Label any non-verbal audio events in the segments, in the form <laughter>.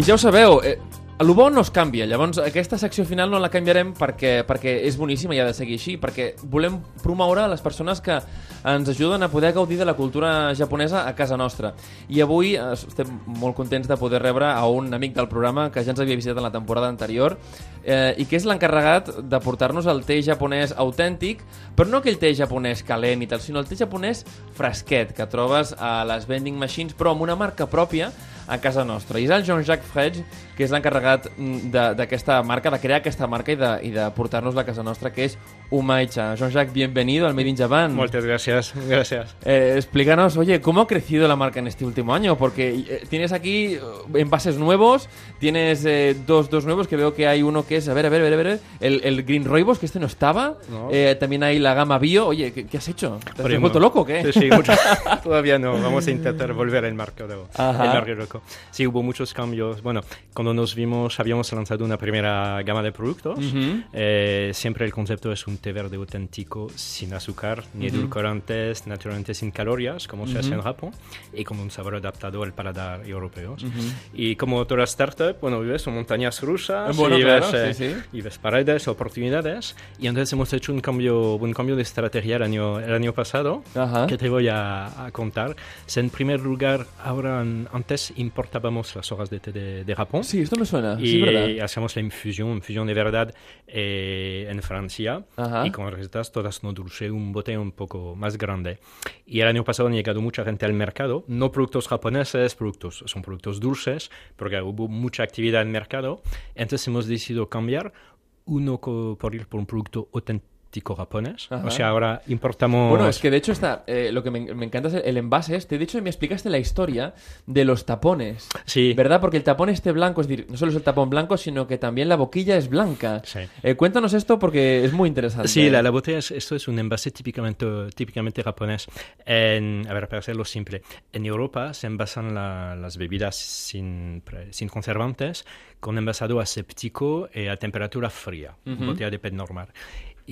I ja ho sabeu, eh, el bo no es canvia, llavors aquesta secció final no la canviarem perquè, perquè és boníssima i ha de seguir així, perquè volem promoure les persones que ens ajuden a poder gaudir de la cultura japonesa a casa nostra. I avui eh, estem molt contents de poder rebre a un amic del programa que ja ens havia visitat en la temporada anterior eh, i que és l'encarregat de portar-nos el té japonès autèntic, però no aquell té japonès calent i tal, sinó el té japonès fresquet que trobes a les vending machines, però amb una marca pròpia a casa nostra. I és el Jean-Jacques Fredge, que és l'encarregat mm, d'aquesta marca, de crear aquesta marca i de, i de portar-nos-la a casa nostra, que és Umaicha. Jean-Jacques, bienvenido al Made in Japan. Muchas gracias, gracias. Eh, explícanos, oye, ¿cómo ha crecido la marca en este último año? Porque eh, tienes aquí eh, envases nuevos, tienes eh, dos, dos nuevos, que veo que hay uno que es, a ver, a ver, a ver, a ver, el, el Green Roibos, que este no estaba. No. Eh, también hay la gama Bio. Oye, ¿qué, qué has hecho? ¿Te has Primo. vuelto loco o qué? Sí, sí, mucho. <laughs> Todavía no. Vamos a intentar volver al mercado, el mercado loco. Sí, hubo muchos cambios. Bueno, cuando nos vimos, habíamos lanzado una primera gama de productos. Ujú. Eh, siempre el concepto es un té verde auténtico, sin azúcar, ni edulcorantes, naturalmente sin calorías, como se hace en Japón, y con un sabor adaptado al paladar europeo. Y como toda startup, bueno, vives en montañas rusas, Bueno, y, claro, ves, sí, eh, sí. y ves paredes, oportunidades, y entonces hemos hecho un cambio, un cambio de estrategia el año, el año pasado, Ajá. que te voy a, a contar. Es, en primer lugar, ahora antes importábamos las hojas de té de, de Japón. Sí, esto me suena, sí, Y verdad. hacemos la infusión, infusión de verdad eh, en Francia Ajá. Y con recetas todas no dulce, un bote un poco más grande. Y el año pasado han llegado mucha gente al mercado, no productos japoneses, productos, son productos dulces, porque hubo mucha actividad en el mercado. Entonces hemos decidido cambiar uno por ir por un producto auténtico japonés. Ajá. O sea, ahora importamos... Bueno, es que de hecho está, eh, lo que me, me encanta es el, el envase este. De hecho, me explicaste la historia de los tapones. Sí. ¿Verdad? Porque el tapón este blanco, es decir, no solo es el tapón blanco, sino que también la boquilla es blanca. Sí. Eh, cuéntanos esto porque es muy interesante. Sí, la, la botella, es- esto es un envase típicamente, típicamente japonés. En, a ver, para hacerlo simple, en Europa se envasan la- las bebidas sin, sin conservantes con envasado aséptico y a temperatura fría, botella de PET normal.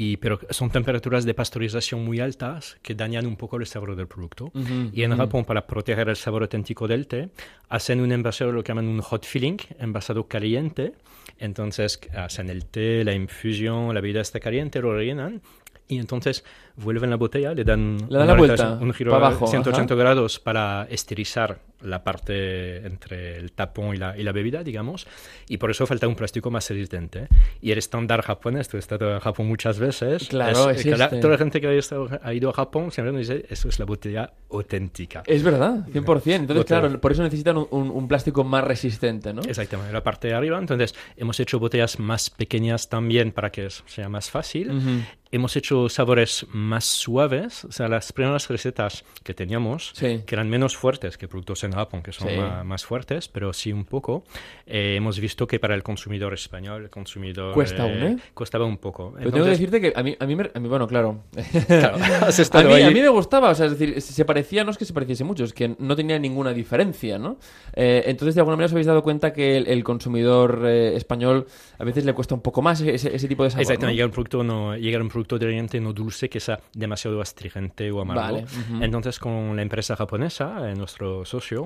Y, pero son temperaturas de pasteurización muy altas que dañan un poco el sabor del producto. y en Japón, para proteger el sabor auténtico del té, hacen un envasado, lo que llaman un hot filling, envasado caliente. Entonces hacen el té, la infusión, la bebida está caliente, lo rellenan. Y entonces vuelven la botella, le dan Le dan la vuelta, un giro a abajo, 180 ajá. grados para esterilizar la parte entre el tapón y la, y la bebida, digamos. Y por eso falta un plástico más resistente. Y el estándar japonés, tú has estado en Japón muchas veces. Claro, es, es que la- toda la gente que ha, estado- ha ido a Japón siempre nos dice, eso es la botella auténtica. Es verdad, 100%. Entonces, Botella. claro, por eso necesitan un, un- un plástico más resistente, ¿no? Exactamente, la parte de arriba. Entonces, hemos hecho botellas más pequeñas también para que sea más fácil. Hemos hecho sabores más suaves. O sea, las primeras recetas que teníamos, Sí. que eran menos fuertes que productos en Japón, que son Sí. ma- más, fuertes, pero sí un poco. eh, hemos visto que para el consumidor español, el consumidor... Cuesta aún, ¿eh? Costaba un poco. Pero tengo que decirte que a mí, a mí, me- a mí bueno, claro. Claro, <laughs> has a, mí, ahí. a mí me gustaba, o sea, es decir, se parecía, no es que se pareciese mucho, es que no tenía ninguna diferencia, ¿no? Eh, entonces, de alguna manera os habéis dado cuenta que el, el consumidor eh, español a veces le cuesta un poco más ese, ese tipo de sabor, Exactamente, ¿no? llega un producto no llega un producto de no dulce que sea demasiado astringente o amargo. Vale, ujú. Entonces con la empresa japonesa, eh, nuestro socio,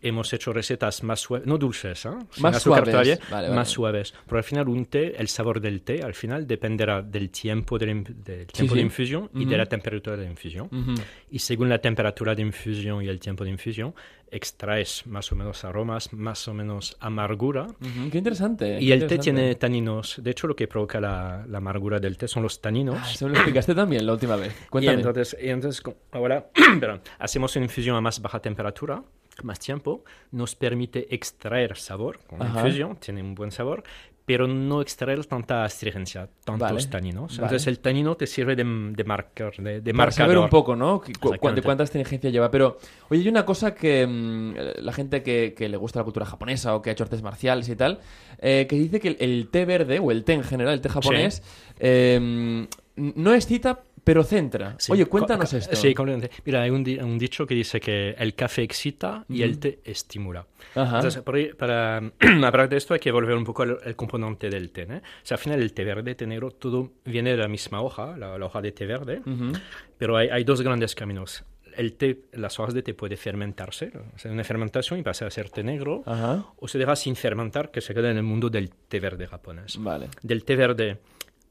hemos hecho recetas más suaves, no dulces, ¿eh? Sin Más azúcar suaves, todavía, vale, más vale. suaves. Pero al final un té, el sabor del té, al final dependerá del tiempo de, la del tiempo sí. de infusión y Ujú. de la temperatura de infusión. Ujú. Y según la temperatura de infusión y el tiempo de infusión, extraes más o menos aromas, más o menos amargura. Ujú, Qué interesante. Y qué el té interesante. tiene taninos. De hecho, lo que provoca la, la amargura del té son los taninos. Ah, Eso me lo explicaste también la última vez. y Cuéntame. entonces, y entonces ahora <clears throat> hacemos una infusión a más baja temperatura, más tiempo, nos permite extraer sabor con la infusión, tiene un buen sabor, pero no extraer tanta astringencia, tantos Vale, taninos. vale. Entonces el tanino te sirve de, de marcar, de, de Para marcador. saber un poco, ¿no? Cu- de cuánta astringencia lleva. Pero, oye, hay una cosa que mm, la gente que, que le gusta la cultura japonesa o que ha hecho artes marciales y tal, eh, que dice que el, el té verde, o el té en general, el té japonés, eh, mm, no excita, pero centra. Sí. Oye, cuéntanos esto. Sí, completamente. Mira, hay un, di- un dicho que dice que el café excita y el té estimula. Ajá. Entonces, por ahí, para <clears throat> hablar de esto hay que volver un poco al, al componente del té. ¿no? O sea, al final el té verde, té negro, todo viene de la misma hoja, la, la hoja de té verde, Ujú. pero hay, hay dos grandes caminos. el té, las hojas de té puede fermentarse, sea, una fermentación y pasa a ser té negro, Ajá. o se deja sin fermentar, que se queda en el mundo del té verde japonés. Vale. Del té verde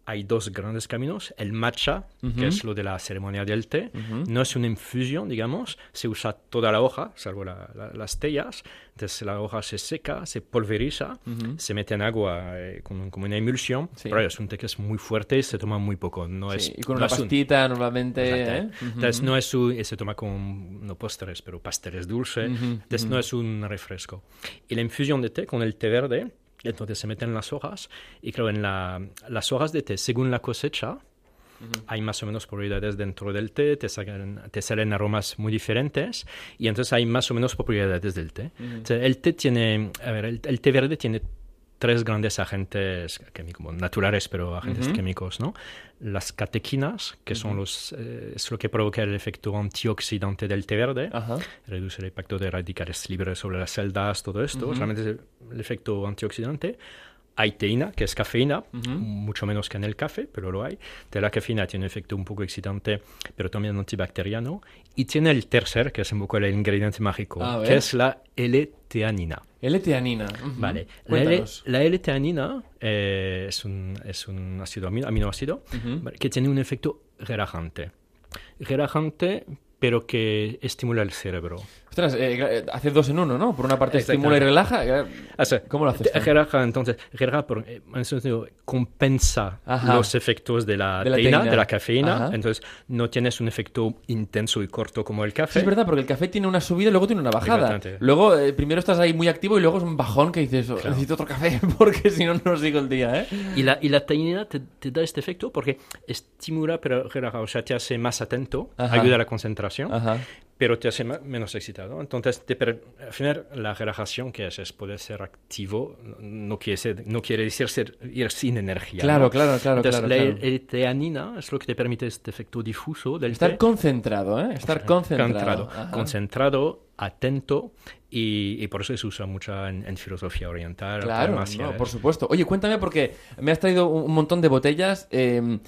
hay dos grandes caminos. El matcha, Ujú. que es lo de la ceremonia del té, no es una infusión, digamos, se usa toda la hoja, salvo la- la- las tellas. Entonces la hoja se seca, se pulveriza, se mete en agua eh, con- como una emulsión. Sí. Pero es un té que es muy fuerte y se toma muy poco. No Sí, es, y con una es un- pastita normalmente, ¿eh? Entonces no es un, se toma con, no postres, pero pasteles dulces. Entonces no es un refresco. Y la infusión de té con el té verde, entonces se meten las hojas. Y claro, en la, las hojas de té, según la cosecha, hay más o menos propiedades dentro del té, te, sacan- te salen aromas muy diferentes y entonces hay más o menos propiedades del té. Entonces, el té tiene, a ver, el, el té verde tiene tres grandes agentes químicos, naturales, pero agentes químicos, ¿no? Las catequinas, que son los, eh, es lo que provoca el efecto antioxidante del té verde, Ajá. reduce el impacto de radicales libres sobre las celdas, todo esto, realmente es el, el efecto antioxidante. Hay teína, que es cafeína, mucho menos que en el café, pero lo hay. De la cafeína tiene un efecto un poco excitante, pero también antibacteriano. Y tiene el tercer, que es un poco el ingrediente mágico, que es la L-teanina. L-teanina. Vale, Cuéntanos. la L-teanina eh, es, un, es un ácido amino, aminoácido que tiene un efecto relajante. Relajante, pero que estimula el cerebro. Ostras, eh, eh, dos en uno, ¿no? Por una parte estimula y relaja. eh, ¿Cómo lo haces? tú? Relaja, entonces, relaja por, eh, en sentido, compensa Ajá. los efectos de la, De la teína, teína. de la cafeína. Ajá. Entonces, no tienes un efecto intenso y corto como el Sí, café. es verdad, porque el café tiene una subida y luego tiene una bajada. Luego, eh, primero estás ahí muy activo y luego es un bajón que dices, "Oh, necesito otro café <laughs> porque si no, no sigo el día, ¿eh? Y la, y la teína te, te da este efecto porque estimula, pero relaja, o sea, te hace más atento, Ajá. ayuda a la concentración, Ajá. Pero te hace menos excitado. Entonces, te al final, la relajación que es, es poder ser activo, no- quiere, ser- no quiere decir ser, ir sin energía. Claro, ¿no? claro, claro, Entonces, claro, la claro. L-teanina es lo que te permite este efecto difuso del Estar té. concentrado, ¿eh? Estar concentrado. Concentrado, concentrado, atento, y, y por eso se usa mucho en, en filosofía oriental. Claro, no, por supuesto. Oye, cuéntame porque me has traído un un montón de botellas. eh,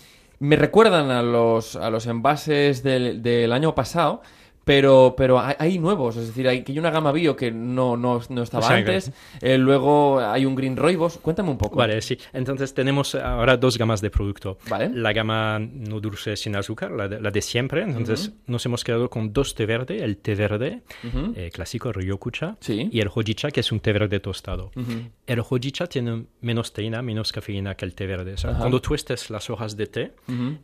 me recuerdan a los, a los envases del, del año pasado, pero, pero hay, hay nuevos. Es decir, hay, que hay una gama bio que no, no, no estaba antes. eh, luego hay un Green Rooibos. Cuéntame un poco. Vale, sí. Entonces tenemos ahora dos gamas de producto. Vale. La gama no dulce sin azúcar, la de, la de siempre. Entonces nos hemos quedado con dos té verde, el té verde Ujú. eh, clásico, Ryokucha, Sí. y el hojicha, que es un té verde tostado. El hojicha tiene menos teína, menos cafeína que el té verde. O sea, cuando tuestes las hojas de té,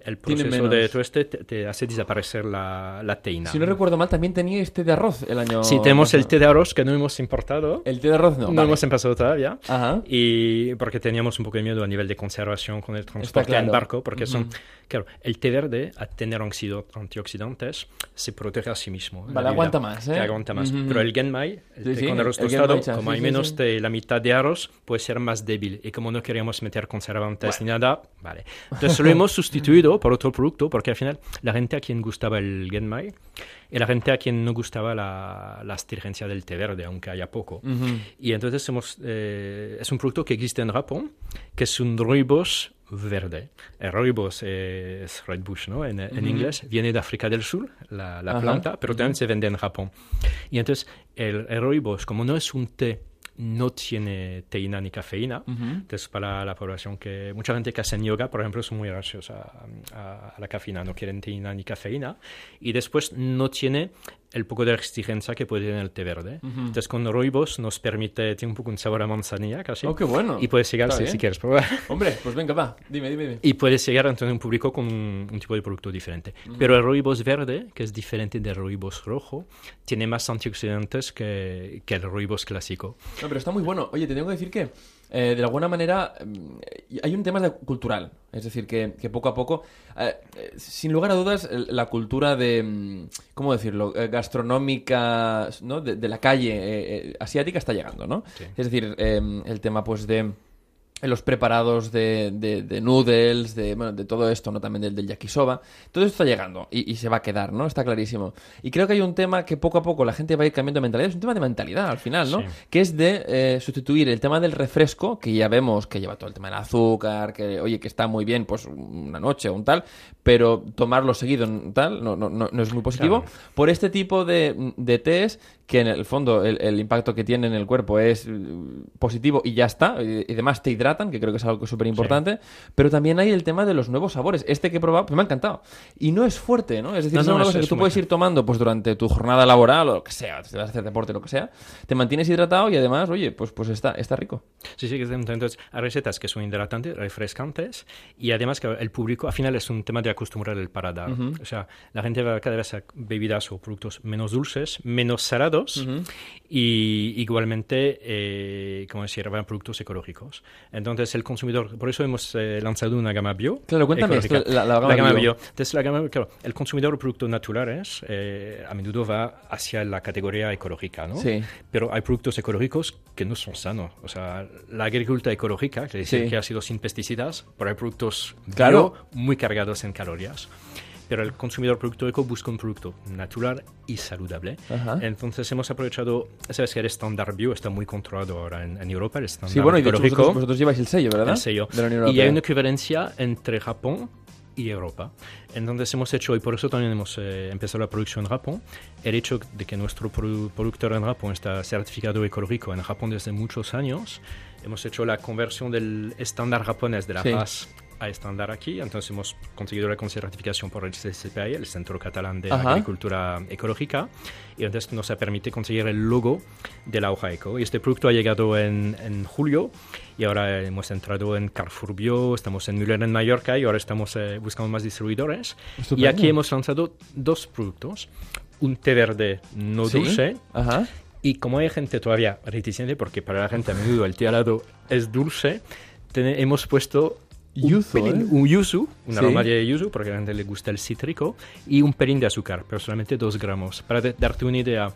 el proceso de tueste te, te hace desaparecer la, la teína. Si no recuerdo mal, también teníais té de arroz el año Sí, tenemos el pasado. té de arroz que no hemos importado. El té de arroz no. no vale. hemos empezado todavía. Ajá. Y porque teníamos un poco de miedo a nivel de conservación con el transporte claro. en barco, porque son, claro, el té verde, a tener antioxidantes, se protege a sí mismo. Vale, aguanta más, ¿eh? Que aguanta más. Pero el genmai, el Sí, té sí, con arroz el tostado, genmaicha, como hay menos de la mitad de arroz, puede ser más débil. Y como no queríamos meter conservantes ni nada, vale. Entonces lo hemos <laughs> sustituido por otro producto, porque al final la gente a quien gustaba el genmai y la gente a quien no gustaba la, la astringencia del té verde, aunque haya poco. Ujú. Y entonces hemos, eh, es un producto que existe en Japón, que es un rooibos verde. El rooibos es red bush, ¿no? En, en inglés. Viene de África del Sur, la, la planta, pero también se vende en Japón. Y entonces el, el rooibos, como no es un té, no tiene teína ni cafeína. Entonces, para la población que... Mucha gente que hace yoga, por ejemplo, son muy reacios a, a- a la cafeína. No quieren teína ni cafeína. Y después no tiene el poco de exigencia que puede tener el té verde. Entonces, con rooibos nos permite... Tiene un poco un sabor a manzanilla, casi. Oh, qué bueno. Y puedes llegar, si, si quieres probar. <laughs> Hombre, pues venga, va. Dime, dime, dime. Y puedes llegar a tener un público con un, un tipo de producto diferente. Pero el rooibos verde, que es diferente del rooibos rojo, tiene más antioxidantes que, que el rooibos clásico. No, pero está muy bueno. Oye, te tengo que decir que, eh, de alguna manera, mm, hay un tema de cultural. Es decir, que, que poco a poco, eh, eh, sin lugar a dudas, la cultura de, mm, ¿cómo decirlo?, Eh, gastronómica, ¿no?, de, de la calle asiática está llegando, ¿no? Sí. Es decir, el tema, pues, de los preparados de, de, de noodles, de, bueno, de todo esto, ¿no? También del, del yakisoba. Todo esto está llegando y, y se va a quedar, ¿no? Está clarísimo. Y creo que hay un tema que poco a poco la gente va a ir cambiando de mentalidad. Es un tema de mentalidad al final, ¿no? Sí. Que es de eh, sustituir el tema del refresco, que ya vemos que lleva todo el tema del azúcar, que, oye, que está muy bien, pues una noche o un tal, pero tomarlo seguido, tal, no, no, no, no es muy positivo, Claro. por este tipo de, de tés que en el fondo el, el impacto que tiene en el cuerpo es eh, positivo y ya está, y, y además te hidratan, que creo que es algo súper importante, pero también hay el tema de los nuevos sabores. Este que he probado, pues me ha encantado. Y no es fuerte, ¿no? Es decir, No, es una cosa que tú puedes ir tomando pues durante tu jornada laboral o lo que sea, si vas a hacer deporte, lo que sea, te mantienes hidratado y además, oye, pues, pues está, está rico. Sí, sí, entonces hay recetas que son hidratantes, refrescantes y además que el público, al final es un tema de acostumbrar el paladar. O sea, la gente va cada vez a bebidas o productos menos dulces, menos salados y igualmente, eh, como decir, van productos ecológicos. Entonces el consumidor, por eso hemos eh, lanzado una gama bio. Claro, cuéntame esto, la- la gama bio. Entonces la gama, claro, el consumidor de productos naturales eh, a menudo va hacia la categoría ecológica, ¿no? Sí. Pero hay productos ecológicos que no son sanos. O sea, la agricultura ecológica, que decir Sí. que ha sido sin pesticidas, pero hay productos bio Claro. muy cargados en calorías. Pero el consumidor producto eco busca un producto natural y saludable. Ajá. Entonces hemos aprovechado, sabes que el estándar bio está muy controlado ahora en, en Europa, el estándar Sí, bueno, y de hecho vosotros, vosotros lleváis el sello, ¿verdad? el sello. De la Unión y hay una equivalencia entre Japón y Europa. Entonces hemos hecho, y por eso también hemos eh, empezado la producción en Japón, el hecho de que nuestro produ- productor en Japón está certificado ecológico en Japón desde muchos años, hemos hecho la conversión del estándar japonés de la Sí. A estándar aquí, entonces hemos conseguido la certificación por el CCPI, el Centro Catalán de Ajá. Agricultura Ecológica, y entonces nos ha permitido conseguir el logo de la hoja eco. Y este producto ha llegado en, en julio y ahora hemos entrado en Carrefour Bio, estamos en Müller en Mallorca y ahora estamos eh, buscando más distribuidores. Estupendo. Y aquí hemos lanzado dos productos, un té verde no Sí. dulce Ajá. y como hay gente todavía reticente, porque para la gente a menudo el té helado es dulce, hemos puesto un, Yuzu, pelín- ¿eh? un yuzu, una Sí. aroma de yuzu, porque a la gente le gusta el cítrico, y un pelín de azúcar, pero solamente dos gramos. Para darte una idea,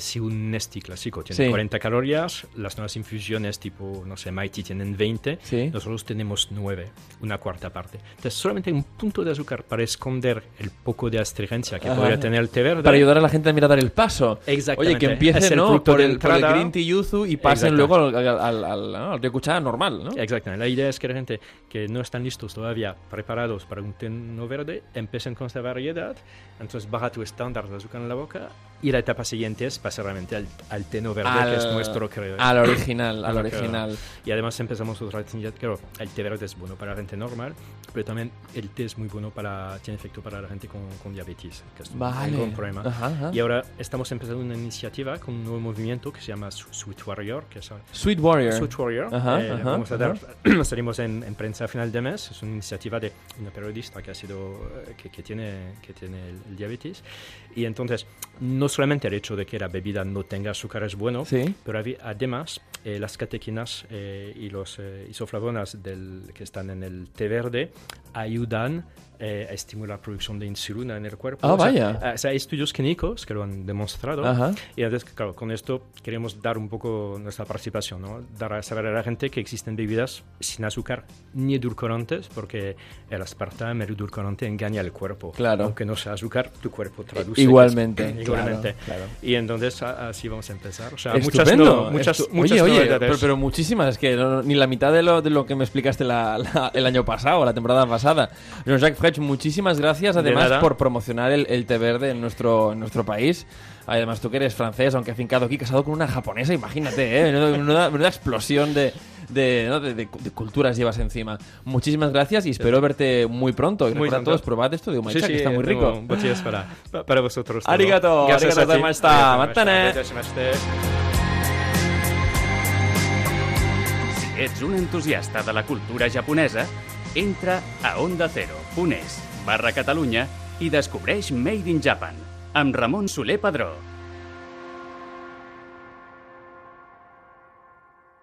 si un Nesti clásico tiene Sí. 40 calorías, las nuevas infusiones tipo, no sé, Mighty tienen 20, Sí. nosotros tenemos 9, una cuarta parte. Entonces solamente un punto de azúcar para esconder el poco de astringencia que Ajá. podría tener el té verde. Para ayudar a la gente a mirar a dar el paso. Exactamente. Oye, que Es empiecen ¿no? por, de el, por el green tea yuzu y pasen luego al, al, al, al ryokucha normal, ¿no? Exactamente. La idea es que la gente que no están listos todavía, preparados para un té no verde, empiecen con esta variedad, entonces baja tu estándar de azúcar en la boca y la etapa siguiente es pasar realmente al, al té no verde, que es nuestro, creo. ¿eh? Al original, al original. Y además empezamos otra vez, claro, el té verde es bueno para la gente normal, pero también el té es muy bueno para, tiene efecto para la gente con, con diabetes, que es Vale. un problema. Ajá, ajá. Y ahora estamos empezando una iniciativa con un nuevo movimiento que se llama Sweet Warrior, que es Sweet Warrior. Sweet Warrior. Ajá, Eh, vamos a dar, <clears throat> salimos en, en prensa a final de mes. Es una iniciativa de una periodista que ha sido, eh, que, que tiene, que tiene el, el diabetes. Y entonces, no solamente el hecho de que la bebida no tenga azúcar es bueno, Sí. pero además eh, las catequinas eh, y los eh, isoflavonas del, que están en el té verde ayudan eh, a estimular la producción de insulina en el cuerpo. Ah, O sea, vaya. eh, o sea, hay estudios clínicos que lo han demostrado. Ajá. Y entonces, claro, con esto queremos dar un poco nuestra participación, ¿no? Dar a saber a la gente que existen bebidas sin azúcar ni edulcorantes, porque el aspartame, el edulcorante engaña al cuerpo. Claro. Aunque no sea azúcar, tu cuerpo traduce. Igualmente, que es- Igualmente. claro, claro. Y entonces así vamos a empezar. O sea, muchas, no- muchas, Estu- muchas oye, oye, pero, pero muchísimas, es que no- ni la mitad de lo, de lo que me explicaste la- la- el año pasado, la temporada pasada. Jean-Jacques Frech, muchísimas gracias además por promocionar el, el té verde en nuestro, en nuestro país. Además, tú que eres francés, aunque afincado aquí, casado con una japonesa, imagínate, ¿eh? Menuda- menuda explosión de, de, ¿no? de- de- de culturas llevas encima. Muchísimas gracias y espero verte muy pronto. Y Muy recordad pronto. todos, probad esto de Sí, Umaicha, sí, que está muy rico. botellas para, para vosotros. todo. Arigato, Gracias arigato a ti. gozaimashita. Arigato Matane. Si ets un entusiasta de la cultura japonesa, entra a ondacero.es barra Catalunya i descobreix Made in Japan amb Ramon Soler Padró.